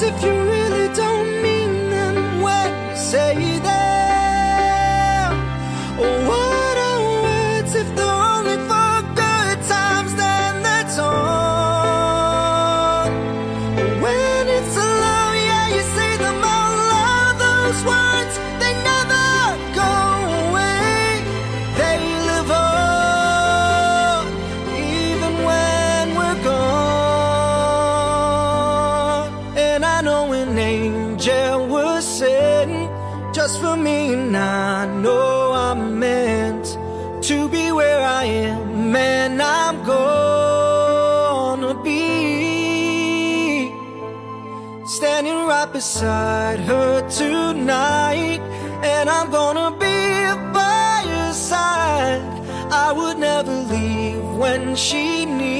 words if you really don't mean them when you say them? Oh, what are words if they're only for good times, then that's all? When it's alone, yeah, you say them out loud. Those words, just for me, and I know I'm meant to be where I am, and I'm gonna be. Standing right beside her tonight, and I'm gonna be by her side. I would never leave when she needs